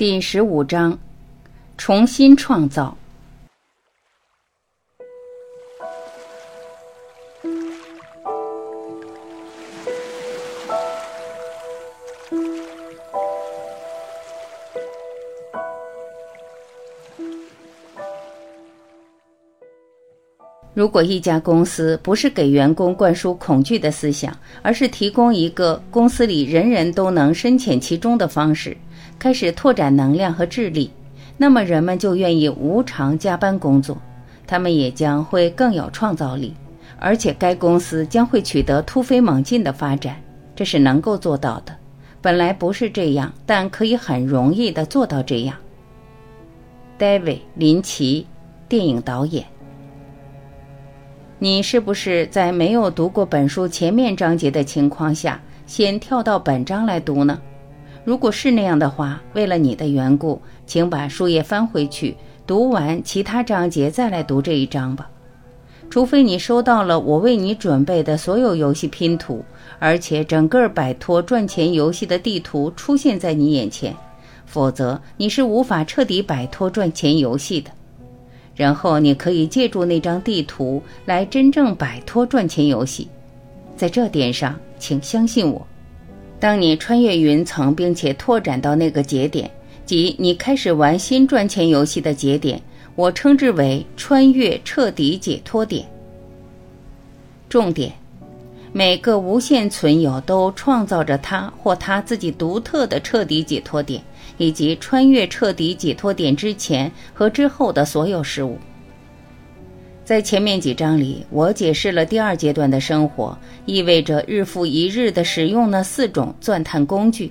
第十五章：重新创造。如果一家公司不是给员工灌输恐惧的思想，而是提供一个公司里人人都能深潜其中的方式，开始拓展能量和智力，那么人们就愿意无偿加班工作，他们也将会更有创造力，而且该公司将会取得突飞猛进的发展。这是能够做到的。本来不是这样，但可以很容易的做到这样。David 林奇，电影导演。你是不是在没有读过本书前面章节的情况下，先跳到本章来读呢？如果是那样的话，为了你的缘故，请把书页翻回去，读完其他章节再来读这一章吧。除非你收到了我为你准备的所有游戏拼图，而且整个摆脱赚钱游戏的地图出现在你眼前，否则你是无法彻底摆脱赚钱游戏的。然后你可以借助那张地图来真正摆脱赚钱游戏，在这点上，请相信我。当你穿越云层并且拓展到那个节点，即你开始玩新赚钱游戏的节点，我称之为穿越彻底解脱点。重点：每个无限存有都创造着他或他自己独特的彻底解脱点。以及穿越彻底解脱点之前和之后的所有事物。在前面几章里，我解释了第二阶段的生活意味着日复一日的使用那四种钻探工具，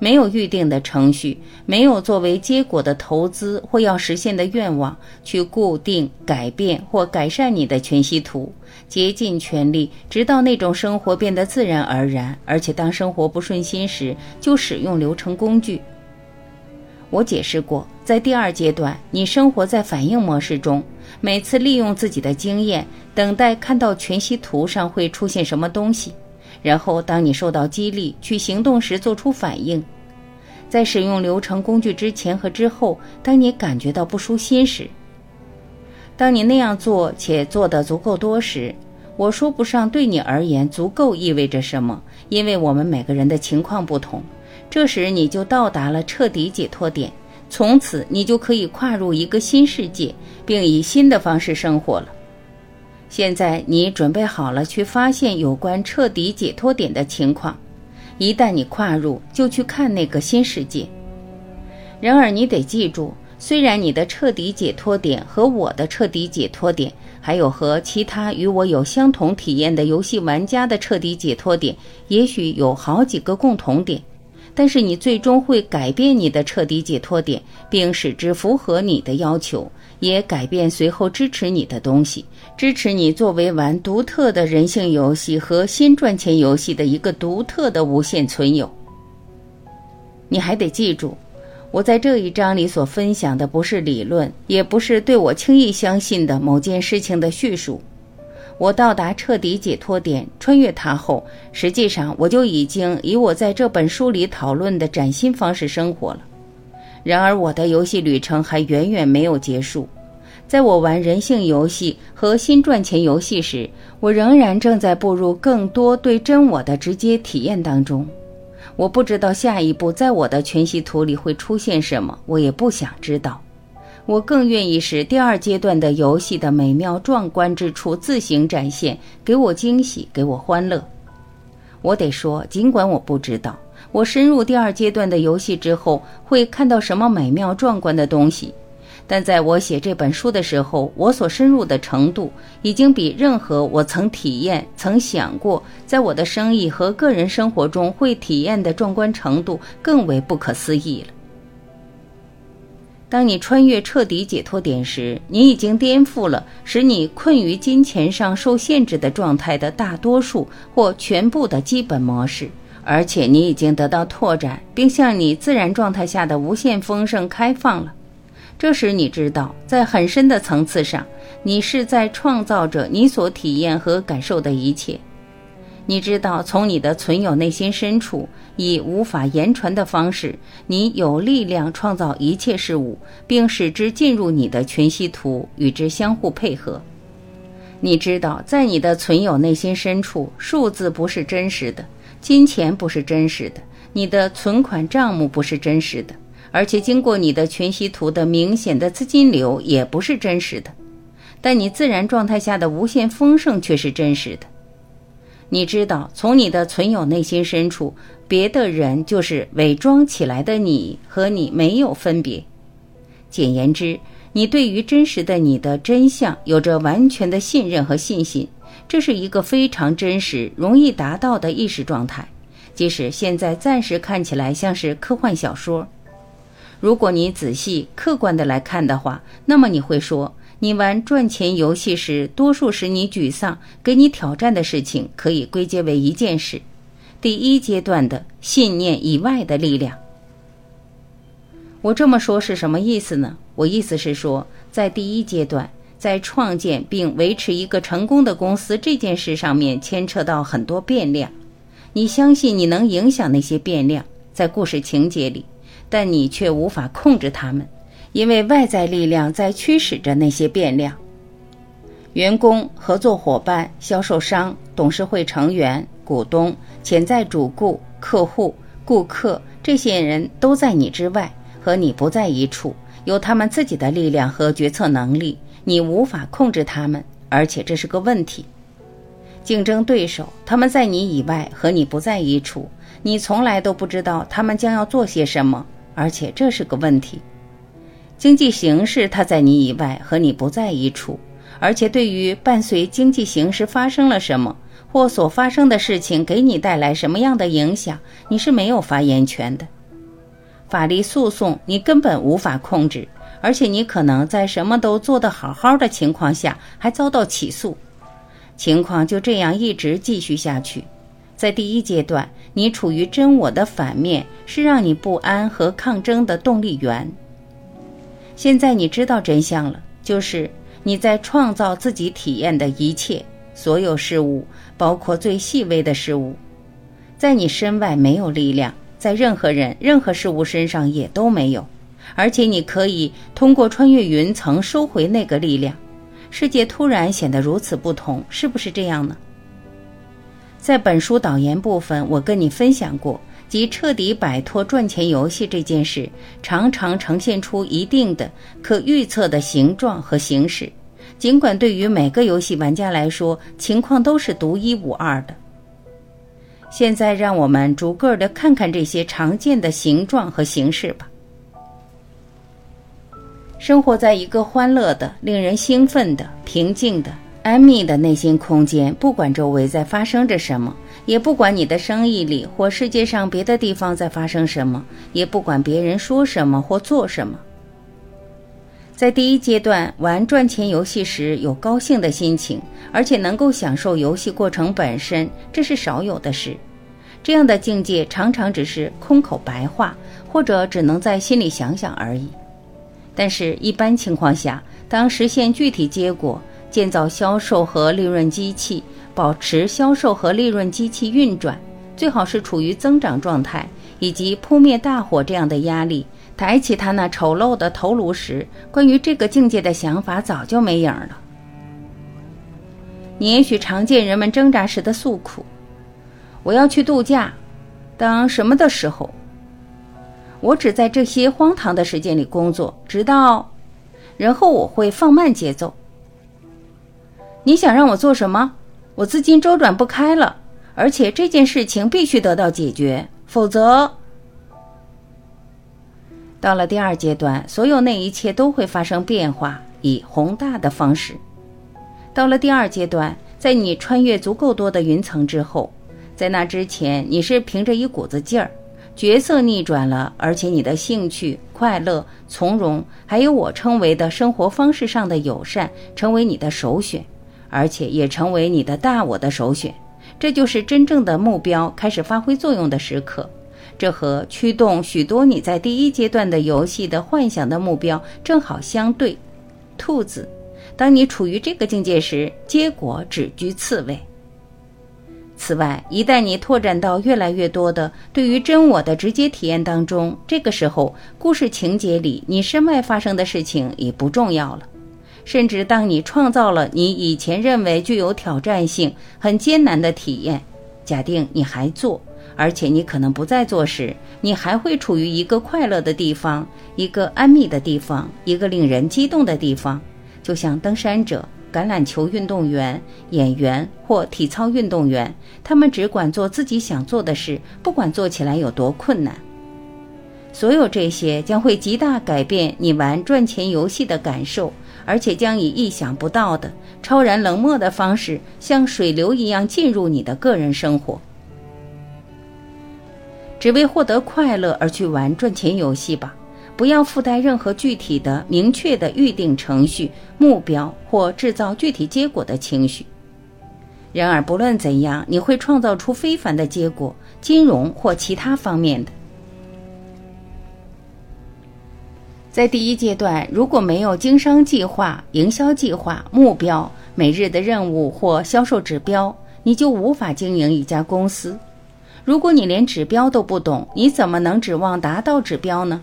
没有预定的程序，没有作为结果的投资或要实现的愿望去固定、改变或改善你的全息图，竭尽全力，直到那种生活变得自然而然。而且，当生活不顺心时，就使用流程工具。我解释过，在第二阶段，你生活在反应模式中，每次利用自己的经验，等待看到全息图上会出现什么东西，然后当你受到激励去行动时做出反应。在使用流程工具之前和之后，当你感觉到不舒心时，当你那样做且做得足够多时，我说不上对你而言足够意味着什么，因为我们每个人的情况不同。这时你就到达了彻底解脱点，从此你就可以跨入一个新世界，并以新的方式生活了。现在你准备好了去发现有关彻底解脱点的情况，一旦你跨入，就去看那个新世界。然而你得记住，虽然你的彻底解脱点和我的彻底解脱点，还有和其他与我有相同体验的游戏玩家的彻底解脱点，也许有好几个共同点。但是你最终会改变你的彻底解脱点，并使之符合你的要求，也改变随后支持你的东西，支持你作为玩独特的人性游戏和新赚钱游戏的一个独特的无限存有。你还得记住，我在这一章里所分享的不是理论，也不是对我轻易相信的某件事情的叙述。我到达彻底解脱点，穿越它后，实际上我就已经以我在这本书里讨论的崭新方式生活了。然而，我的游戏旅程还远远没有结束。在我玩人性游戏和新赚钱游戏时，我仍然正在步入更多对真我的直接体验当中。我不知道下一步在我的全息图里会出现什么，我也不想知道。我更愿意使第二阶段的游戏的美妙壮观之处自行展现，给我惊喜，给我欢乐。我得说，尽管我不知道我深入第二阶段的游戏之后会看到什么美妙壮观的东西，但在我写这本书的时候，我所深入的程度已经比任何我曾体验、曾想过在我的生意和个人生活中会体验的壮观程度更为不可思议了。当你穿越彻底解脱点时，你已经颠覆了使你困于金钱上受限制的状态的大多数或全部的基本模式，而且你已经得到拓展，并向你自然状态下的无限丰盛开放了。这时，你知道，在很深的层次上，你是在创造着你所体验和感受的一切。你知道，从你的存有内心深处，以无法言传的方式，你有力量创造一切事物，并使之进入你的全息图，与之相互配合。你知道，在你的存有内心深处，数字不是真实的，金钱不是真实的，你的存款账目不是真实的，而且经过你的全息图的明显的资金流也不是真实的。但你自然状态下的无限丰盛却是真实的。你知道，从你的存有内心深处，别的人就是伪装起来的你，和你没有分别。简言之。你对于真实的你的真相有着完全的信任和信心，这是一个非常真实、容易达到的意识状态，即使现在暂时看起来像是科幻小说。如果你仔细、客观的来看的话，那么你会说，你玩赚钱游戏时，多数使你沮丧、给你挑战的事情，可以归结为一件事：第一阶段的信念以外的力量。我这么说是什么意思呢？我意思是说，在第一阶段，在创建并维持一个成功的公司这件事上面，牵扯到很多变量。你相信你能影响那些变量，在故事情节里，但你却无法控制它们，因为外在力量在驱使着那些变量。员工、合作伙伴、销售商、董事会成员、股东、潜在主顾、客户、顾客，这些人都在你之外。和你不在一处，有他们自己的力量和决策能力，你无法控制他们，而且这是个问题。竞争对手，他们在你以外，和你不在一处，你从来都不知道他们将要做些什么，而且这是个问题。经济形势，它在你以外，和你不在一处，而且对于伴随经济形势发生了什么，或所发生的事情给你带来什么样的影响，你是没有发言权的。法律诉讼你根本无法控制，而且你可能在什么都做得好好的情况下还遭到起诉，情况就这样一直继续下去。在第一阶段，你处于真我的反面，是让你不安和抗争的动力源。现在你知道真相了，就是你在创造自己体验的一切，所有事物，包括最细微的事物，在你身外没有力量。在任何人、任何事物身上也都没有，而且你可以通过穿越云层收回那个力量。世界突然显得如此不同，是不是这样呢？在本书导言部分，我跟你分享过，即彻底摆脱赚钱游戏这件事，常常呈现出一定的可预测的形状和形式，尽管对于每个游戏玩家来说，情况都是独一无二的。现在让我们逐个的看看这些常见的形状和形式吧。生活在一个欢乐的、令人兴奋的、平静的、安谧的内心空间，不管周围在发生着什么，也不管你的生意里或世界上别的地方在发生什么，也不管别人说什么或做什么。在第一阶段玩赚钱游戏时，有高兴的心情，而且能够享受游戏过程本身，这是少有的事。这样的境界常常只是空口白话，或者只能在心里想想而已。但是，一般情况下，当实现具体结果，建造销售和利润机器，保持销售和利润机器运转，最好是处于增长状态，以及扑灭大火这样的压力。抬起他那丑陋的头颅时，关于这个境界的想法早就没影了。你也许常见人们挣扎时的诉苦：“我要去度假，当什么的时候？我只在这些荒唐的时间里工作，直到……然后我会放慢节奏。你想让我做什么？我资金周转不开了，而且这件事情必须得到解决，否则……”到了第二阶段，所有那一切都会发生变化，以宏大的方式。到了第二阶段，在你穿越足够多的云层之后，在那之前，你是凭着一股子劲儿，角色逆转了，而且你的兴趣、快乐、从容，还有我称为的生活方式上的友善，成为你的首选，而且也成为你的大我的首选。这就是真正的目标开始发挥作用的时刻。这和驱动许多你在第一阶段的游戏的幻想的目标正好相对。兔子，当你处于这个境界时，结果只居次位。此外，一旦你拓展到越来越多的对于真我的直接体验当中，这个时候，故事情节里你身外发生的事情已不重要了。甚至当你创造了你以前认为具有挑战性、很艰难的体验，假定你还做，而且你可能不再做时，你还会处于一个快乐的地方，一个安谧的地方，一个令人激动的地方，就像登山者、橄榄球运动员、演员或体操运动员，他们只管做自己想做的事，不管做起来有多困难。所有这些将会极大改变你玩赚钱游戏的感受。而且将以意想不到的、超然冷漠的方式，像水流一样进入你的个人生活。只为获得快乐而去玩赚钱游戏吧，不要附带任何具体的、明确的预定程序、目标或制造具体结果的情绪。然而，不论怎样，你会创造出非凡的结果，金融或其他方面的。在第一阶段，如果没有经商计划、营销计划、目标、每日的任务或销售指标，你就无法经营一家公司。如果你连指标都不懂，你怎么能指望达到指标呢？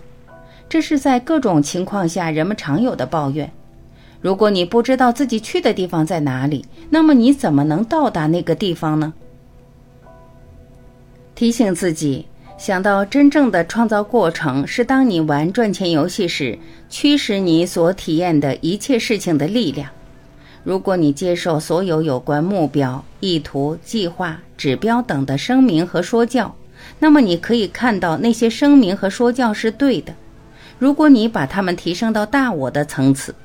这是在各种情况下人们常有的抱怨。如果你不知道自己去的地方在哪里，那么你怎么能到达那个地方呢？提醒自己。想到真正的创造过程是当你玩赚钱游戏时，驱使你所体验的一切事情的力量。如果你接受所有有关目标、意图、计划、指标等的声明和说教，那么你可以看到那些声明和说教是对的。如果你把它们提升到大我的层次，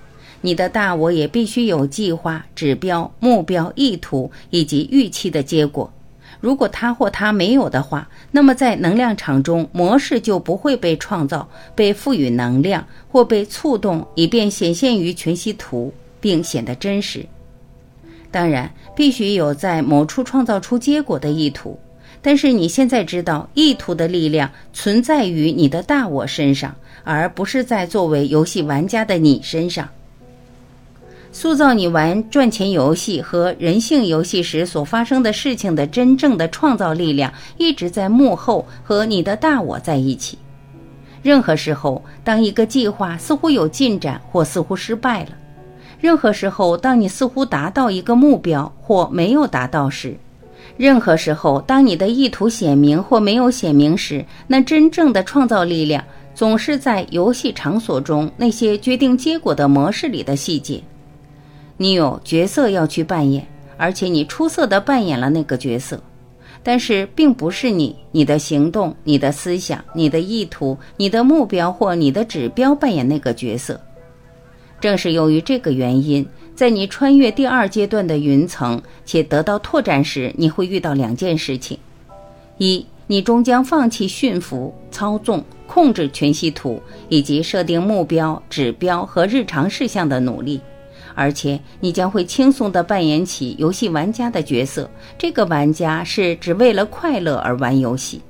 你的大我也必须有计划、指标、目标、意图以及预期的结果。如果他或他没有的话，那么在能量场中，模式就不会被创造、被赋予能量或被触动，以便显现于全息图，并显得真实。当然，必须有在某处创造出结果的意图。但是你现在知道，意图的力量存在于你的大我身上，而不是在作为游戏玩家的你身上。塑造你玩赚钱游戏和人性游戏时所发生的事情的真正的创造力量，一直在幕后和你的大我在一起。任何时候，当一个计划似乎有进展或似乎失败了；任何时候，当你似乎达到一个目标或没有达到时；任何时候，当你的意图显明或没有显明时，那真正的创造力量总是在游戏场所中那些决定结果的模式里的细节。你有角色要去扮演，而且你出色的扮演了那个角色，但是并不是你、你的行动、你的思想、你的意图、你的目标或你的指标扮演那个角色。正是由于这个原因，在你穿越第二阶段的云层且得到拓展时，你会遇到两件事情：一，你终将放弃驯服、操纵、控制全息图以及设定目标、指标和日常事项的努力。而且你将会轻松地扮演起游戏玩家的角色。这个玩家是只为了快乐而玩游戏。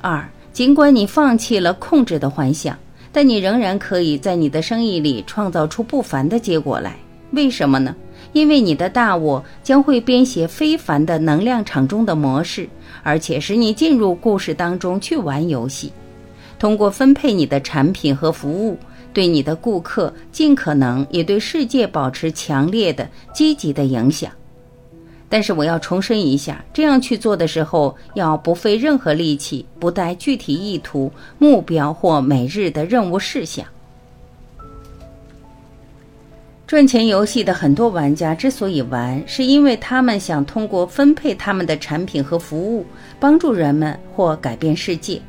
二，尽管你放弃了控制的幻想，但你仍然可以在你的生意里创造出不凡的结果来。为什么呢？因为你的大我将会编写非凡的能量场中的模式，而且使你进入故事当中去玩游戏。通过分配你的产品和服务。对你的顾客尽可能也对世界保持强烈的积极的影响，但是我要重申一下，这样去做的时候要不费任何力气，不带具体意图、目标或每日的任务事项。赚钱游戏的很多玩家之所以玩，是因为他们想通过分配他们的产品和服务，帮助人们或改变世界。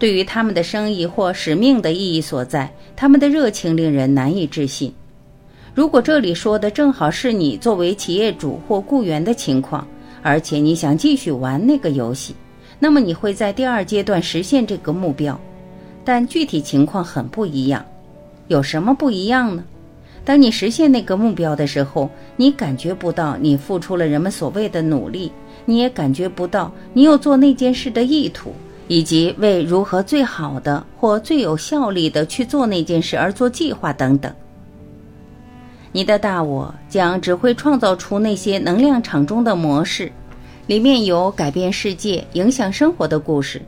对于他们的生意或使命的意义所在，他们的热情令人难以置信。如果这里说的正好是你作为企业主或雇员的情况，而且你想继续玩那个游戏，那么你会在第二阶段实现这个目标。但具体情况很不一样。有什么不一样呢？当你实现那个目标的时候，你感觉不到你付出了人们所谓的努力，你也感觉不到你有做那件事的意图。以及为如何最好的或最有效率的去做那件事而做计划等等。你的大我将只会创造出那些能量场中的模式，里面有改变世界、影响生活的故事。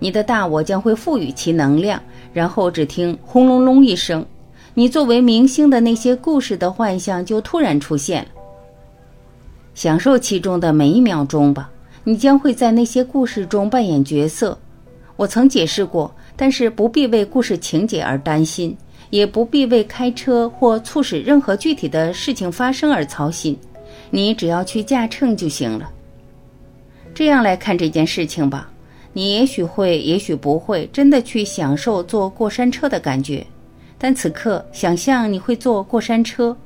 你的大我将会赋予其能量，然后只听轰隆隆一声，你作为明星的那些故事的幻象就突然出现了。享受其中的每一秒钟吧，你将会在那些故事中扮演角色。我曾解释过，但是不必为故事情节而担心。也不必为开车或促使任何具体的事情发生而操心，你只要去驾乘就行了。这样来看这件事情吧，你也许会，也许不会，真的去享受坐过山车的感觉。但此刻，想象你会坐过山车。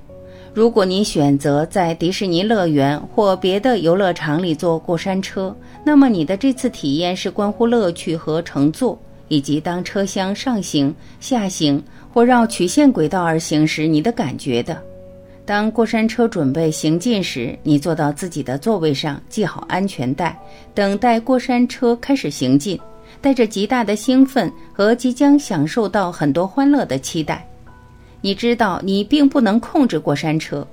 如果你选择在迪士尼乐园或别的游乐场里坐过山车，那么你的这次体验是关乎乐趣和乘坐。以及当车厢上行、下行或绕曲线轨道而行时，你的感觉的。当过山车准备行进时，你坐到自己的座位上，系好安全带，等待过山车开始行进，带着极大的兴奋和即将享受到很多欢乐的期待。你知道你并不能控制过山车，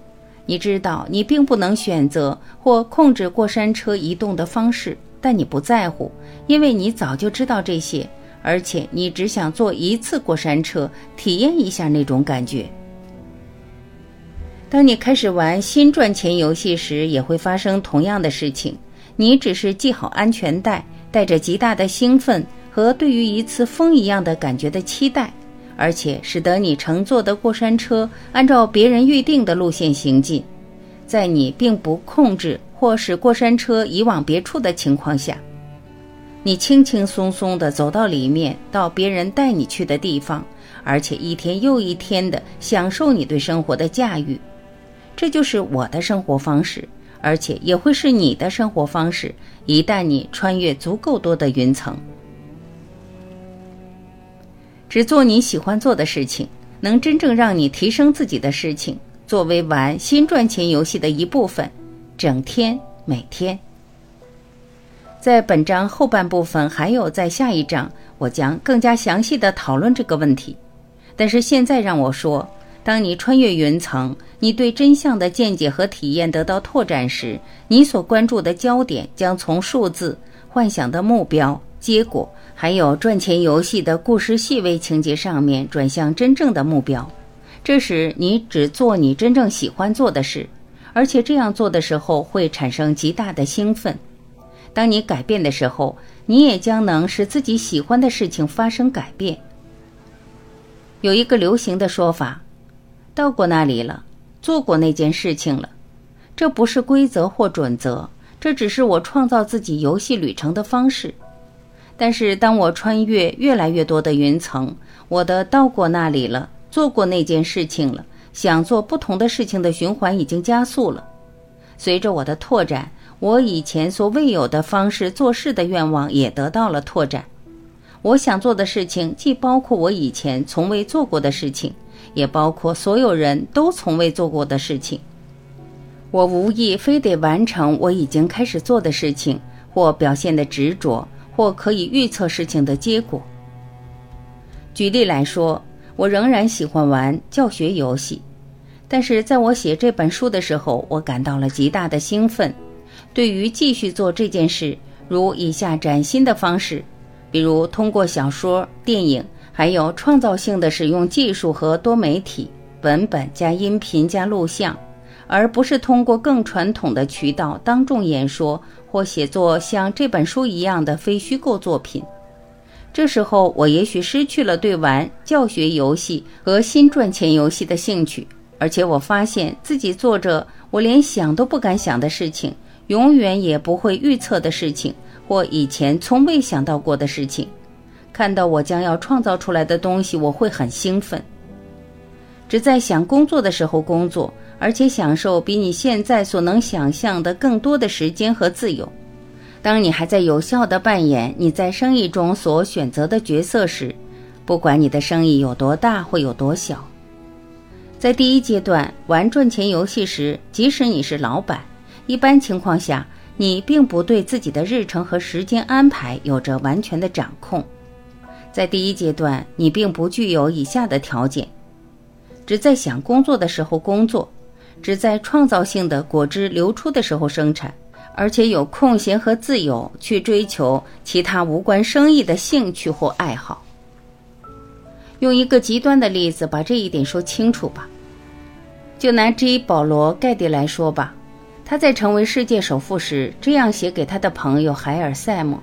你知道你并不能选择或控制过山车移动的方式，但你不在乎，因为你早就知道这些。而且你只想坐一次过山车，体验一下那种感觉。当你开始玩新赚钱游戏时，也会发生同样的事情。你只是系好安全带，带着极大的兴奋和对于一次风一样的感觉的期待，而且使得你乘坐的过山车按照别人预定的路线行进，在你并不控制或使过山车移往别处的情况下。你轻轻松松地走到里面，到别人带你去的地方，而且一天又一天地享受你对生活的驾驭。这就是我的生活方式，而且也会是你的生活方式。一旦你穿越足够多的云层，只做你喜欢做的事情，能真正让你提升自己的事情，作为玩新赚钱游戏的一部分，整天每天。在本章后半部分，还有在下一章，我将更加详细的讨论这个问题。但是现在让我说，当你穿越云层，你对真相的见解和体验得到拓展时，你所关注的焦点将从数字、幻想的目标、结果，还有赚钱游戏的故事细微情节上面，转向真正的目标。这时，你只做你真正喜欢做的事，而且这样做的时候会产生极大的兴奋。当你改变的时候，你也将能使自己喜欢的事情发生改变。有一个流行的说法：“到过那里了，做过那件事情了。”这不是规则或准则，这只是我创造自己游戏旅程的方式。但是，当我穿越越来越多的云层，我的到过那里了，做过那件事情了，想做不同的事情的循环已经加速了。随着我的拓展。我以前所未有的方式做事的愿望也得到了拓展。我想做的事情既包括我以前从未做过的事情，也包括所有人都从未做过的事情。我无意非得完成我已经开始做的事情，或表现的执着，或可以预测事情的结果。举例来说，我仍然喜欢玩教学游戏，但是在我写这本书的时候，我感到了极大的兴奋。对于继续做这件事，如以下崭新的方式，比如通过小说、电影，还有创造性的使用技术和多媒体文本加音频加录像，而不是通过更传统的渠道当众演说或写作像这本书一样的非虚构作品。这时候，我也许失去了对玩教学游戏和新赚钱游戏的兴趣，而且我发现自己做着我连想都不敢想的事情。永远也不会预测的事情，或以前从未想到过的事情，看到我将要创造出来的东西，我会很兴奋。只在想工作的时候工作，而且享受比你现在所能想象的更多的时间和自由。当你还在有效地扮演你在生意中所选择的角色时，不管你的生意有多大或有多小，在第一阶段玩赚钱游戏时，即使你是老板。一般情况下，你并不对自己的日程和时间安排有着完全的掌控。在第一阶段，你并不具有以下的条件：只在想工作的时候工作，只在创造性的果汁流出的时候生产，而且有空闲和自由去追求其他无关生意的兴趣或爱好。用一个极端的例子把这一点说清楚吧。就拿 G. 保罗·盖蒂来说吧，他在成为世界首富时这样写给他的朋友海尔·塞默。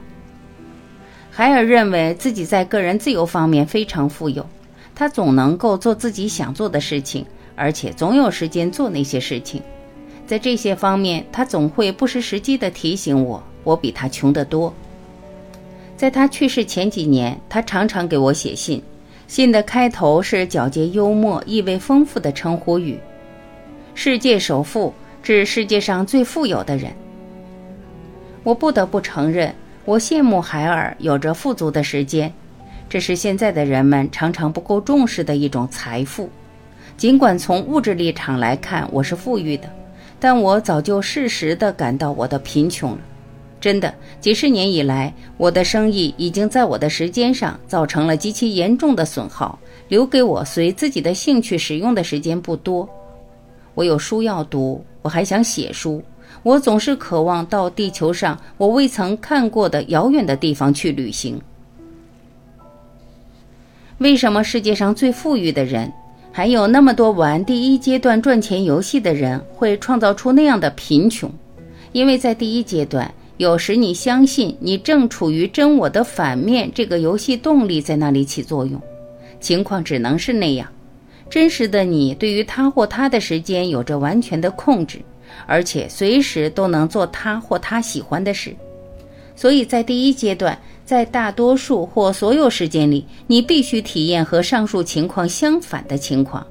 海尔认为自己在个人自由方面非常富有，他总能够做自己想做的事情，而且总有时间做那些事情。在这些方面，他总会不失时机地提醒我，我比他穷得多。在他去世前几年，他常常给我写信，信的开头是皎洁幽默、意味丰富的称呼语。世界首富指世界上最富有的人。我不得不承认，我羡慕海尔有着富足的时间，这是现在的人们常常不够重视的一种财富。尽管从物质立场来看我是富裕的，但我早就适时地感到我的贫穷了。真的，几十年以来，我的生意已经在我的时间上造成了极其严重的损耗，留给我随自己的兴趣使用的时间不多。我有书要读，我还想写书。我总是渴望到地球上我未曾看过的遥远的地方去旅行。为什么世界上最富裕的人，还有那么多玩第一阶段赚钱游戏的人，会创造出那样的贫穷？因为在第一阶段，有时你相信你正处于真我的反面，这个游戏动力在那里起作用。情况只能是那样。真实的你对于他或他的时间有着完全的控制，而且随时都能做他或他喜欢的事。所以在第一阶段，在大多数或所有时间里，你必须体验和上述情况相反的情况。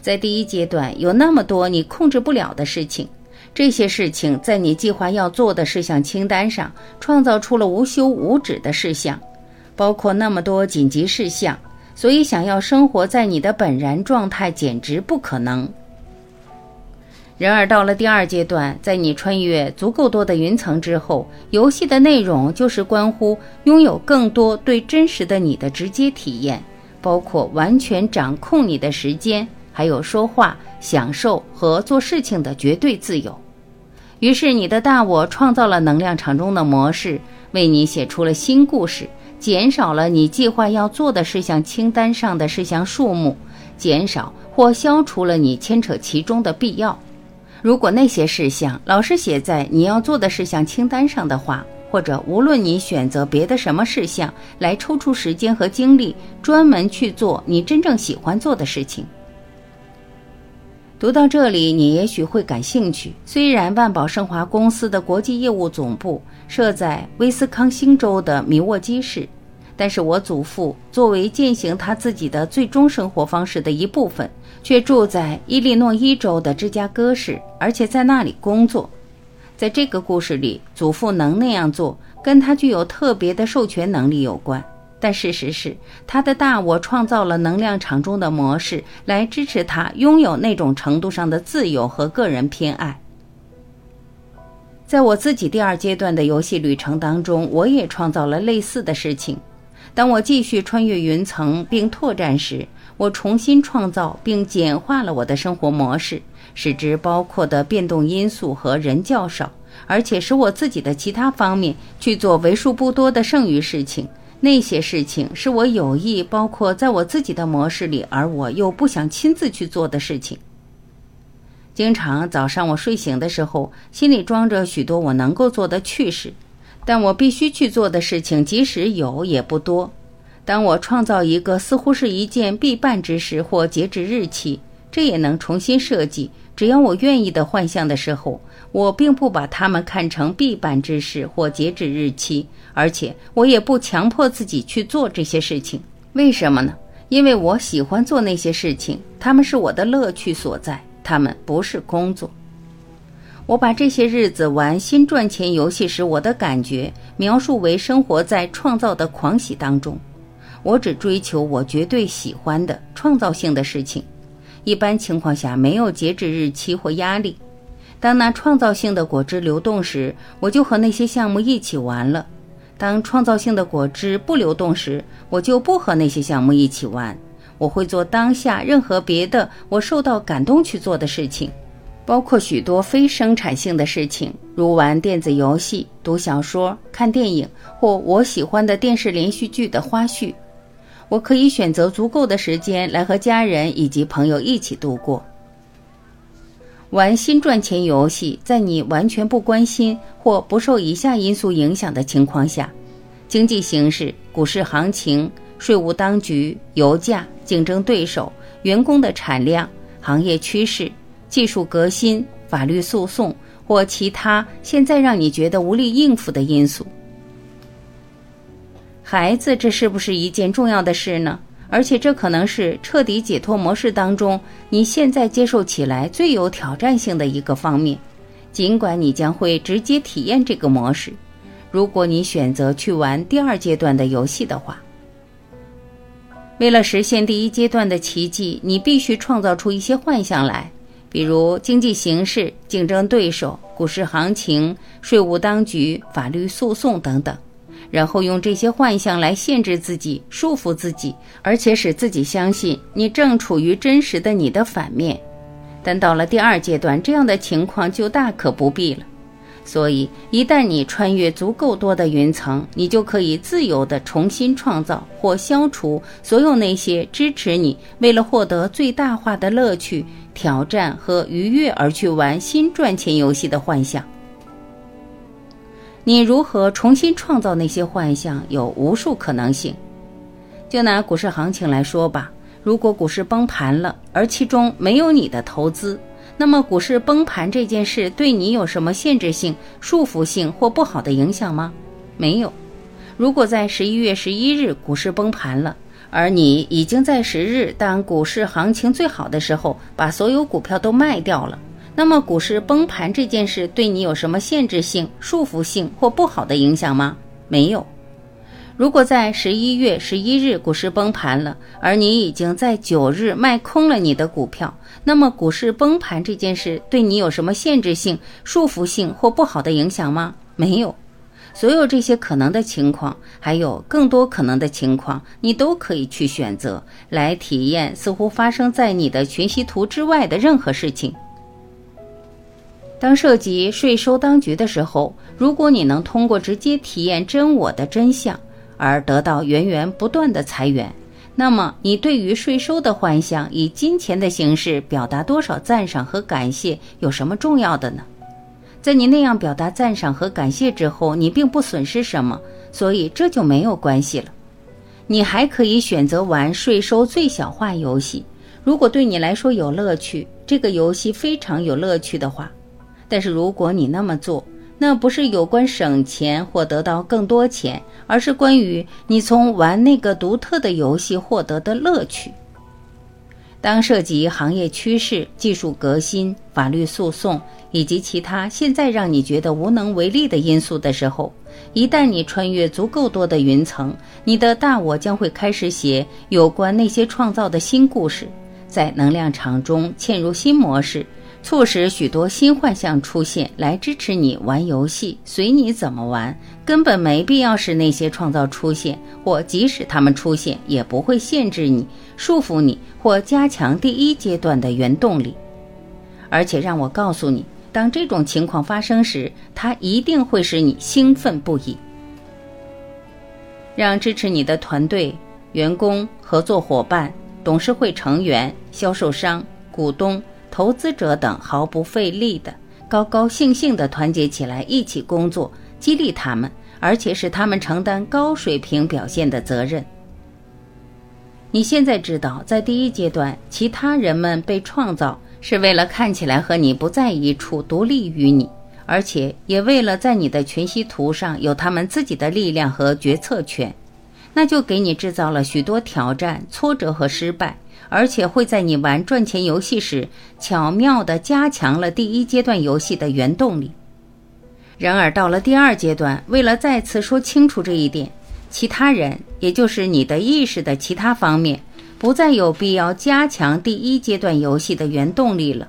在第一阶段，有那么多你控制不了的事情，这些事情在你计划要做的事项清单上创造出了无休无止的事项，包括那么多紧急事项。所以，想要生活在你的本然状态简直不可能。然而，到了第二阶段，在你穿越足够多的云层之后，游戏的内容就是关乎拥有更多对真实的你的直接体验，包括完全掌控你的时间，还有说话、享受和做事情的绝对自由。于是，你的大我创造了能量场中的模式，为你写出了新故事。减少了你计划要做的事项清单上的事项数目，减少或消除了你牵扯其中的必要。如果那些事项老是写在你要做的事项清单上的话，或者无论你选择别的什么事项来抽出时间和精力专门去做你真正喜欢做的事情。读到这里，你也许会感兴趣。虽然万宝盛华公司的国际业务总部设在威斯康星州的米沃基市，但是我祖父作为践行他自己的最终生活方式的一部分，却住在伊利诺伊州的芝加哥市，而且在那里工作。在这个故事里，祖父能那样做，跟他具有特别的授权能力有关。但事实是，他的大我创造了能量场中的模式，来支持他拥有那种程度上的自由和个人偏爱。在我自己第二阶段的游戏旅程当中，我也创造了类似的事情。当我继续穿越云层并拓展时，我重新创造并简化了我的生活模式，使之包括的变动因素和人较少，而且使我自己的其他方面去做为数不多的剩余事情。那些事情是我有意包括在我自己的模式里，而我又不想亲自去做的事情。经常早上我睡醒的时候，心里装着许多我能够做的趣事，但我必须去做的事情，即使有也不多。当我创造一个似乎是一件必办之事或截止日期，这也能重新设计。只要我愿意的幻象的时候，我并不把它们看成必办之事或截止日期，而且我也不强迫自己去做这些事情。为什么呢？因为我喜欢做那些事情，他们是我的乐趣所在，他们不是工作。我把这些日子玩新赚钱游戏时我的感觉描述为生活在创造的狂喜当中。我只追求我绝对喜欢的创造性的事情。一般情况下没有截止日期或压力。当那创造性的果汁流动时，我就和那些项目一起玩了；当创造性的果汁不流动时，我就不和那些项目一起玩。我会做当下任何别的我受到感动去做的事情，包括许多非生产性的事情，如玩电子游戏、读小说、看电影或我喜欢的电视连续剧的花絮。我可以选择足够的时间来和家人以及朋友一起度过。玩新赚钱游戏，在你完全不关心或不受以下因素影响的情况下：经济形势、股市行情、税务当局、油价、竞争对手、员工的产量、行业趋势、技术革新、法律诉讼或其他现在让你觉得无力应付的因素。孩子，这是不是一件重要的事呢？而且这可能是彻底解脱模式当中你现在接受起来最有挑战性的一个方面，尽管你将会直接体验这个模式。如果你选择去玩第二阶段的游戏的话，为了实现第一阶段的奇迹，你必须创造出一些幻象来，比如经济形势、竞争对手、股市行情、税务当局、法律诉讼等等。然后用这些幻象来限制自己、束缚自己，而且使自己相信你正处于真实的你的反面。但到了第二阶段，这样的情况就大可不必了。所以，一旦你穿越足够多的云层，你就可以自由地重新创造或消除所有那些支持你为了获得最大化的乐趣、挑战和愉悦而去玩新赚钱游戏的幻象。你如何重新创造那些幻象？有无数可能性。就拿股市行情来说吧，如果股市崩盘了，而其中没有你的投资，那么股市崩盘这件事对你有什么限制性、束缚性或不好的影响吗？没有。如果在十一月十一日股市崩盘了，而你已经在十日当股市行情最好的时候把所有股票都卖掉了。那么，股市崩盘这件事对你有什么限制性、束缚性或不好的影响吗？没有。如果在十一月十一日股市崩盘了，而你已经在九日卖空了你的股票，那么股市崩盘这件事对你有什么限制性、束缚性或不好的影响吗？没有。所有这些可能的情况，还有更多可能的情况，你都可以去选择来体验似乎发生在你的全息图之外的任何事情。当涉及税收当局的时候，如果你能通过直接体验真我的真相而得到源源不断的财源，那么你对于税收的幻想以金钱的形式表达多少赞赏和感谢有什么重要的呢？在你那样表达赞赏和感谢之后，你并不损失什么，所以这就没有关系了。你还可以选择玩税收最小化游戏，如果对你来说有乐趣，这个游戏非常有乐趣的话。但是如果你那么做，那不是有关省钱或得到更多钱，而是关于你从玩那个独特的游戏获得的乐趣。当涉及行业趋势、技术革新、法律诉讼以及其他现在让你觉得无能为力的因素的时候，一旦你穿越足够多的云层，你的大我将会开始写有关那些创造的新故事，在能量场中嵌入新模式。促使许多新幻象出现，来支持你玩游戏，随你怎么玩，根本没必要使那些创造出现，或即使它们出现，也不会限制你、束缚你或加强第一阶段的原动力。而且让我告诉你，当这种情况发生时，它一定会使你兴奋不已。让支持你的团队、员工、合作伙伴、董事会成员、销售商、股东。投资者等毫不费力的、高高兴兴的团结起来，一起工作，激励他们，而且使他们承担高水平表现的责任。你现在知道，在第一阶段，其他人们被创造是为了看起来和你不在一处，独立于你，而且也为了在你的全息图上有他们自己的力量和决策权，那就给你制造了许多挑战、挫折和失败。而且会在你玩赚钱游戏时，巧妙地加强了第一阶段游戏的原动力。然而，到了第二阶段，为了再次说清楚这一点，其他人，也就是你的意识的其他方面，不再有必要加强第一阶段游戏的原动力了。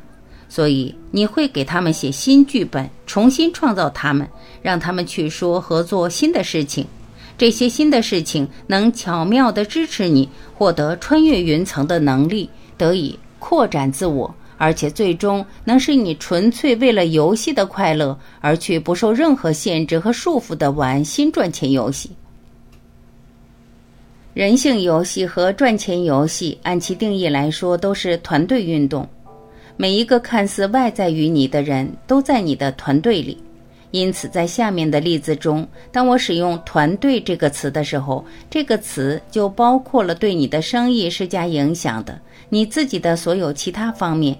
所以，你会给他们写新剧本，重新创造他们，让他们去说和做新的事情。这些新的事情能巧妙地支持你获得穿越云层的能力，得以扩展自我，而且最终能使你纯粹为了游戏的快乐而去不受任何限制和束缚地玩新赚钱游戏。人性游戏和赚钱游戏，按其定义来说，都是团队运动。每一个看似外在于你的人都在你的团队里。因此，在下面的例子中，当我使用“团队”这个词的时候，这个词就包括了对你的生意施加影响的你自己的所有其他方面：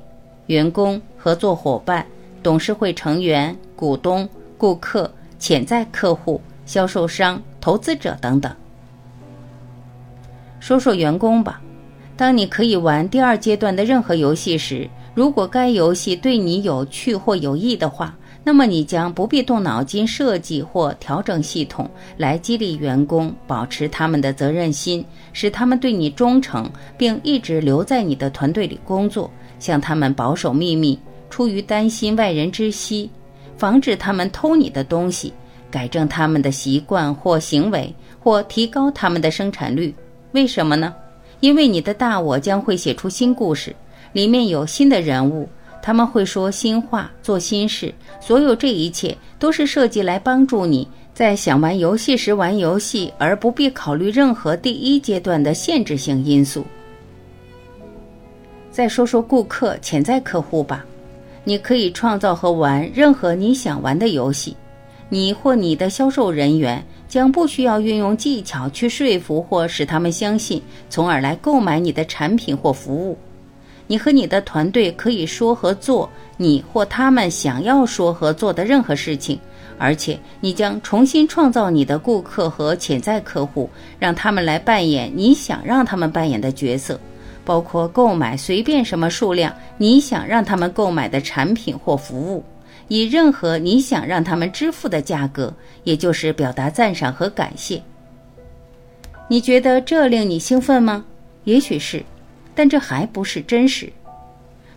员工、合作伙伴、董事会成员、股东、顾客、潜在客户、销售商、投资者等等。说说员工吧。当你可以玩第二阶段的任何游戏时，如果该游戏对你有趣或有益的话。那么你将不必动脑筋设计或调整系统来激励员工保持他们的责任心，使他们对你忠诚，并一直留在你的团队里工作，向他们保守秘密，出于担心外人知悉，防止他们偷你的东西，改正他们的习惯或行为，或提高他们的生产率。为什么呢？因为你的大我将会写出新故事，里面有新的人物。他们会说新话，做新事，所有这一切都是设计来帮助你在想玩游戏时玩游戏，而不必考虑任何第一阶段的限制性因素。再说说顾客、潜在客户吧，你可以创造和玩任何你想玩的游戏，你或你的销售人员将不需要运用技巧去说服或使他们相信，从而来购买你的产品或服务。你和你的团队可以说和做你或他们想要说和做的任何事情，而且你将重新创造你的顾客和潜在客户，让他们来扮演你想让他们扮演的角色，包括购买随便什么数量你想让他们购买的产品或服务，以任何你想让他们支付的价格，也就是表达赞赏和感谢。你觉得这令你兴奋吗？也许是。但这还不是真实，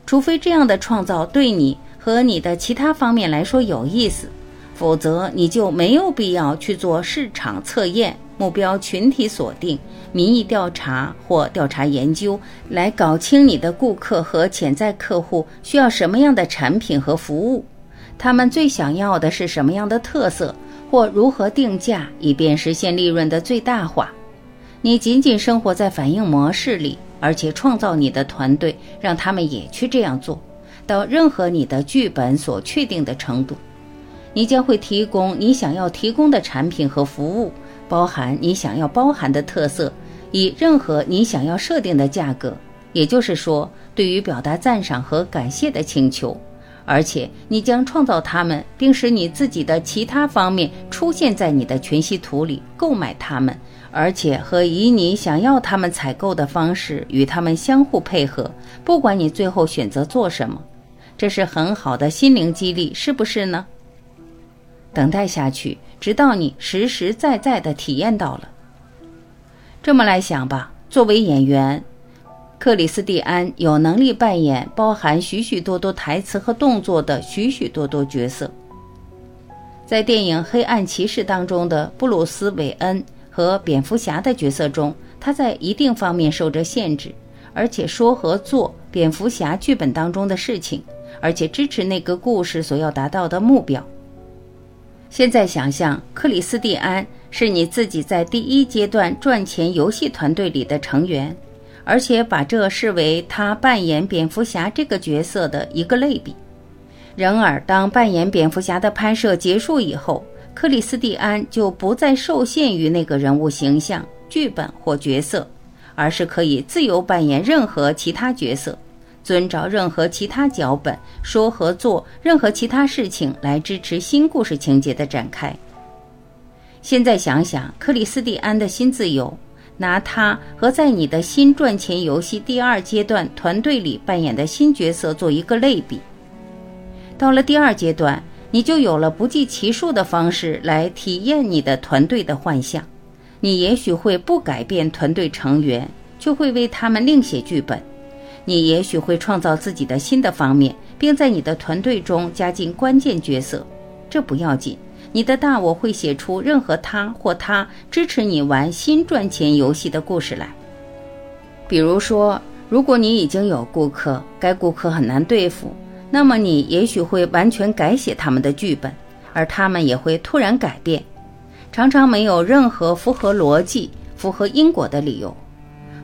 除非这样的创造对你和你的其他方面来说有意思，否则你就没有必要去做市场测验、目标群体锁定、民意调查或调查研究，来搞清你的顾客和潜在客户需要什么样的产品和服务，他们最想要的是什么样的特色，或如何定价，以便实现利润的最大化。你仅仅生活在反应模式里。而且创造你的团队，让他们也去这样做，到任何你的剧本所确定的程度，你将会提供你想要提供的产品和服务，包含你想要包含的特色，以任何你想要设定的价格。也就是说，对于表达赞赏和感谢的请求，而且你将创造他们，并使你自己的其他方面出现在你的全息图里，购买他们。而且和以你想要他们采购的方式与他们相互配合，不管你最后选择做什么，这是很好的心灵激励，是不是呢？等待下去，直到你实实在在的体验到了。这么来想吧，作为演员，克里斯蒂安有能力扮演包含许许多多台词和动作的许许多多角色。在电影《黑暗骑士》当中的布鲁斯·韦恩。和蝙蝠侠的角色中，他在一定方面受着限制，而且说和做蝙蝠侠剧本当中的事情，而且支持那个故事所要达到的目标。现在想象克里斯蒂安是你自己在第一阶段赚钱游戏团队里的成员，而且把这视为他扮演蝙蝠侠这个角色的一个类比。然而，当扮演蝙蝠侠的拍摄结束以后，克里斯蒂安就不再受限于那个人物形象、剧本或角色，而是可以自由扮演任何其他角色，遵照任何其他脚本说和做任何其他事情来支持新故事情节的展开。现在想想克里斯蒂安的新自由，拿它和在你的新赚钱游戏第二阶段团队里扮演的新角色做一个类比。到了第二阶段。你就有了不计其数的方式来体验你的团队的幻象。你也许会不改变团队成员，却会为他们另写剧本。你也许会创造自己的新的方面，并在你的团队中加进关键角色。这不要紧，你的大我会写出任何他或他支持你玩新赚钱游戏的故事来。比如说，如果你已经有顾客，该顾客很难对付，那么你也许会完全改写他们的剧本，而他们也会突然改变，常常没有任何符合逻辑、符合因果的理由。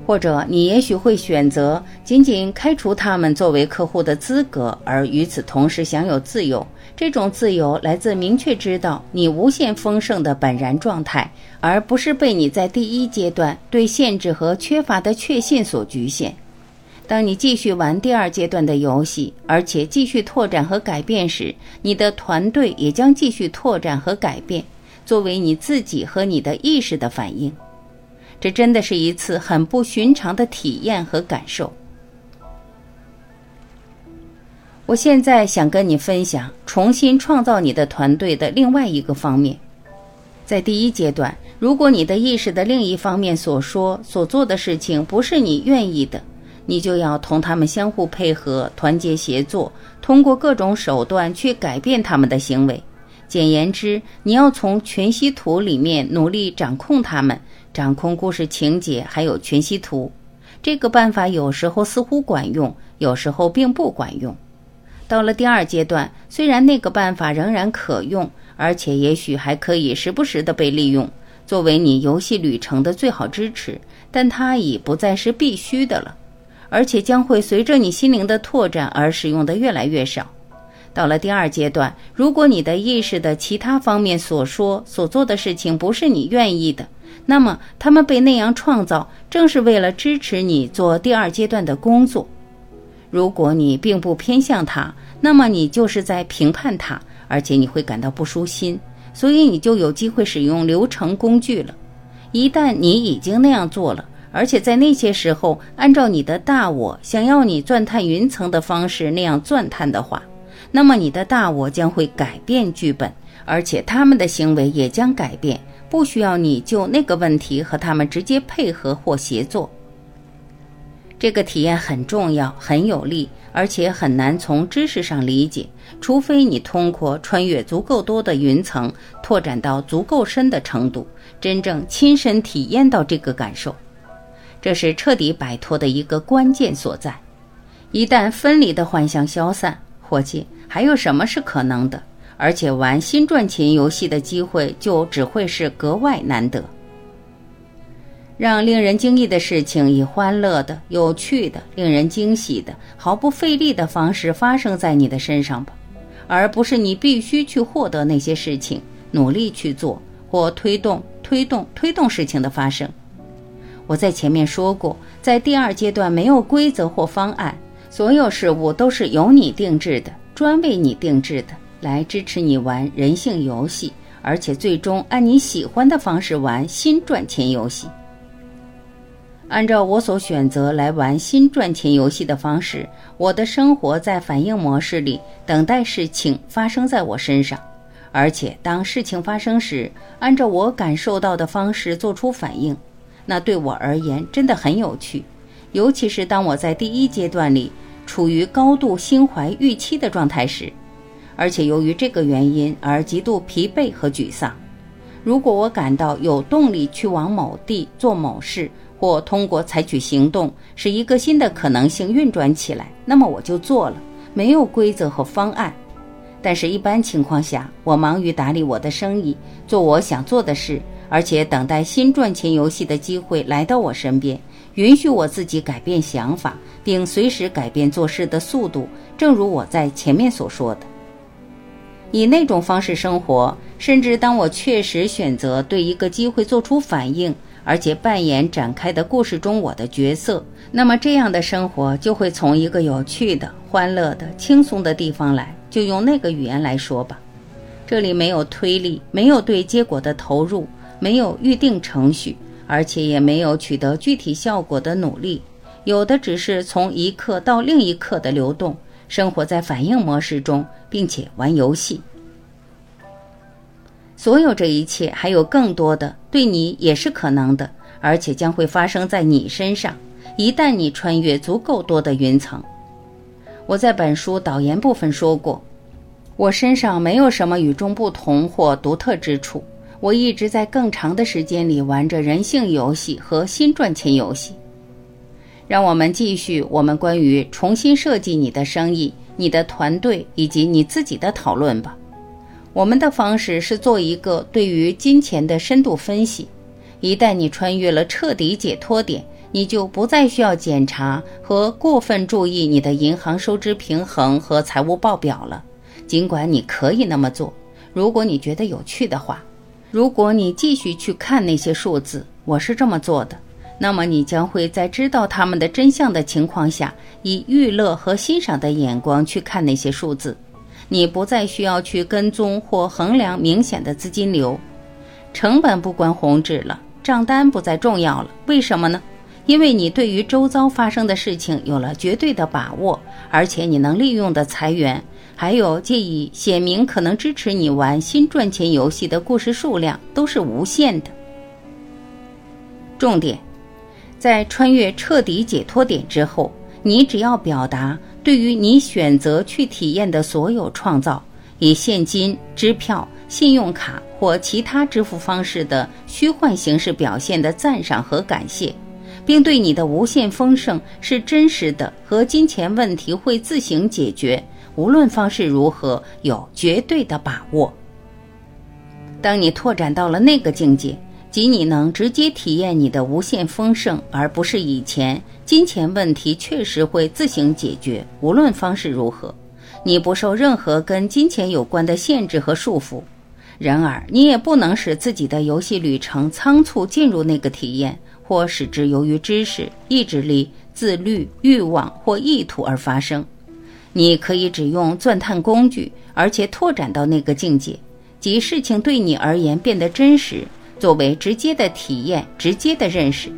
或者你也许会选择仅仅开除他们作为客户的资格，而与此同时享有自由。这种自由来自明确知道你无限丰盛的本然状态，而不是被你在第一阶段对限制和缺乏的确信所局限。当你继续玩第二阶段的游戏，而且继续拓展和改变时，你的团队也将继续拓展和改变，作为你自己和你的意识的反应。这真的是一次很不寻常的体验和感受。我现在想跟你分享重新创造你的团队的另外一个方面。在第一阶段，如果你的意识的另一方面所说所做的事情不是你愿意的，你就要同他们相互配合、团结协作，通过各种手段去改变他们的行为。简言之，你要从全息图里面努力掌控他们。掌控故事情节，还有全息图，这个办法有时候似乎管用，有时候并不管用。到了第二阶段，虽然那个办法仍然可用，而且也许还可以时不时的被利用，作为你游戏旅程的最好支持，但它已不再是必须的了，而且将会随着你心灵的拓展而使用的越来越少。到了第二阶段，如果你的意识的其他方面所说所做的事情不是你愿意的，那么，他们被那样创造，正是为了支持你做第二阶段的工作。如果你并不偏向他，那么你就是在评判他，而且你会感到不舒心，所以你就有机会使用流程工具了。一旦你已经那样做了，而且在那些时候按照你的大我想要你钻探云层的方式那样钻探的话，那么你的大我将会改变剧本，而且他们的行为也将改变。不需要你就那个问题和他们直接配合或协作。这个体验很重要、很有利，而且很难从知识上理解，除非你通过穿越足够多的云层，拓展到足够深的程度，真正亲身体验到这个感受。这是彻底摆脱的一个关键所在。一旦分离的幻象消散，伙计，还有什么是可能的？而且玩新赚钱游戏的机会就只会是格外难得。让令人惊异的事情以欢乐的、有趣的、令人惊喜的、毫不费力的方式发生在你的身上吧，而不是你必须去获得那些事情，努力去做或推动、推动、推动事情的发生。我在前面说过，在第二阶段没有规则或方案，所有事物都是由你定制的，专为你定制的。来支持你玩人性游戏，而且最终按你喜欢的方式玩新赚钱游戏。按照我所选择来玩新赚钱游戏的方式，我的生活在反应模式里，等待事情发生在我身上，而且当事情发生时，按照我感受到的方式做出反应。那对我而言真的很有趣，尤其是当我在第一阶段里处于高度心怀预期的状态时。而且由于这个原因而极度疲惫和沮丧。如果我感到有动力去往某地做某事，或通过采取行动使一个新的可能性运转起来，那么我就做了。没有规则和方案，但是一般情况下，我忙于打理我的生意，做我想做的事，而且等待新赚钱游戏的机会来到我身边，允许我自己改变想法，并随时改变做事的速度。正如我在前面所说的。以那种方式生活，甚至当我确实选择对一个机会做出反应，而且扮演展开的故事中我的角色，那么这样的生活就会从一个有趣的、欢乐的、轻松的地方来。就用那个语言来说吧，这里没有推力，没有对结果的投入，没有预定程序，而且也没有取得具体效果的努力，有的只是从一刻到另一刻的流动。生活在反应模式中，并且玩游戏。所有这一切还有更多的，对你也是可能的，而且将会发生在你身上。一旦你穿越足够多的云层，我在本书导言部分说过，我身上没有什么与众不同或独特之处，我一直在更长的时间里玩着人性游戏和新赚钱游戏。让我们继续我们关于重新设计你的生意、你的团队以及你自己的讨论吧。我们的方式是做一个对于金钱的深度分析。一旦你穿越了彻底解脱点，你就不再需要检查和过分注意你的银行收支平衡和财务报表了。尽管你可以那么做，如果你觉得有趣的话，如果你继续去看那些数字，我是这么做的。那么你将会在知道他们的真相的情况下，以娱乐和欣赏的眼光去看那些数字。你不再需要去跟踪或衡量明显的资金流，成本不关红纸了，账单不再重要了。为什么呢？因为你对于周遭发生的事情有了绝对的把握，而且你能利用的财源，还有借以写明可能支持你玩新赚钱游戏的故事数量都是无限的。重点。在穿越彻底解脱点之后，你只要表达对于你选择去体验的所有创造，以现金、支票、信用卡或其他支付方式的虚幻形式表现的赞赏和感谢，并对你的无限丰盛是真实的和金钱问题会自行解决，无论方式如何，有绝对的把握。当你拓展到了那个境界。即你能直接体验你的无限丰盛，而不是以前金钱问题确实会自行解决，无论方式如何，你不受任何跟金钱有关的限制和束缚。然而，你也不能使自己的游戏旅程仓促进入那个体验，或使之由于知识、意志力、自律、欲望或意图而发生。你可以只用钻探工具，而且拓展到那个境界，即事情对你而言变得真实。作为直接的体验，直接的认识。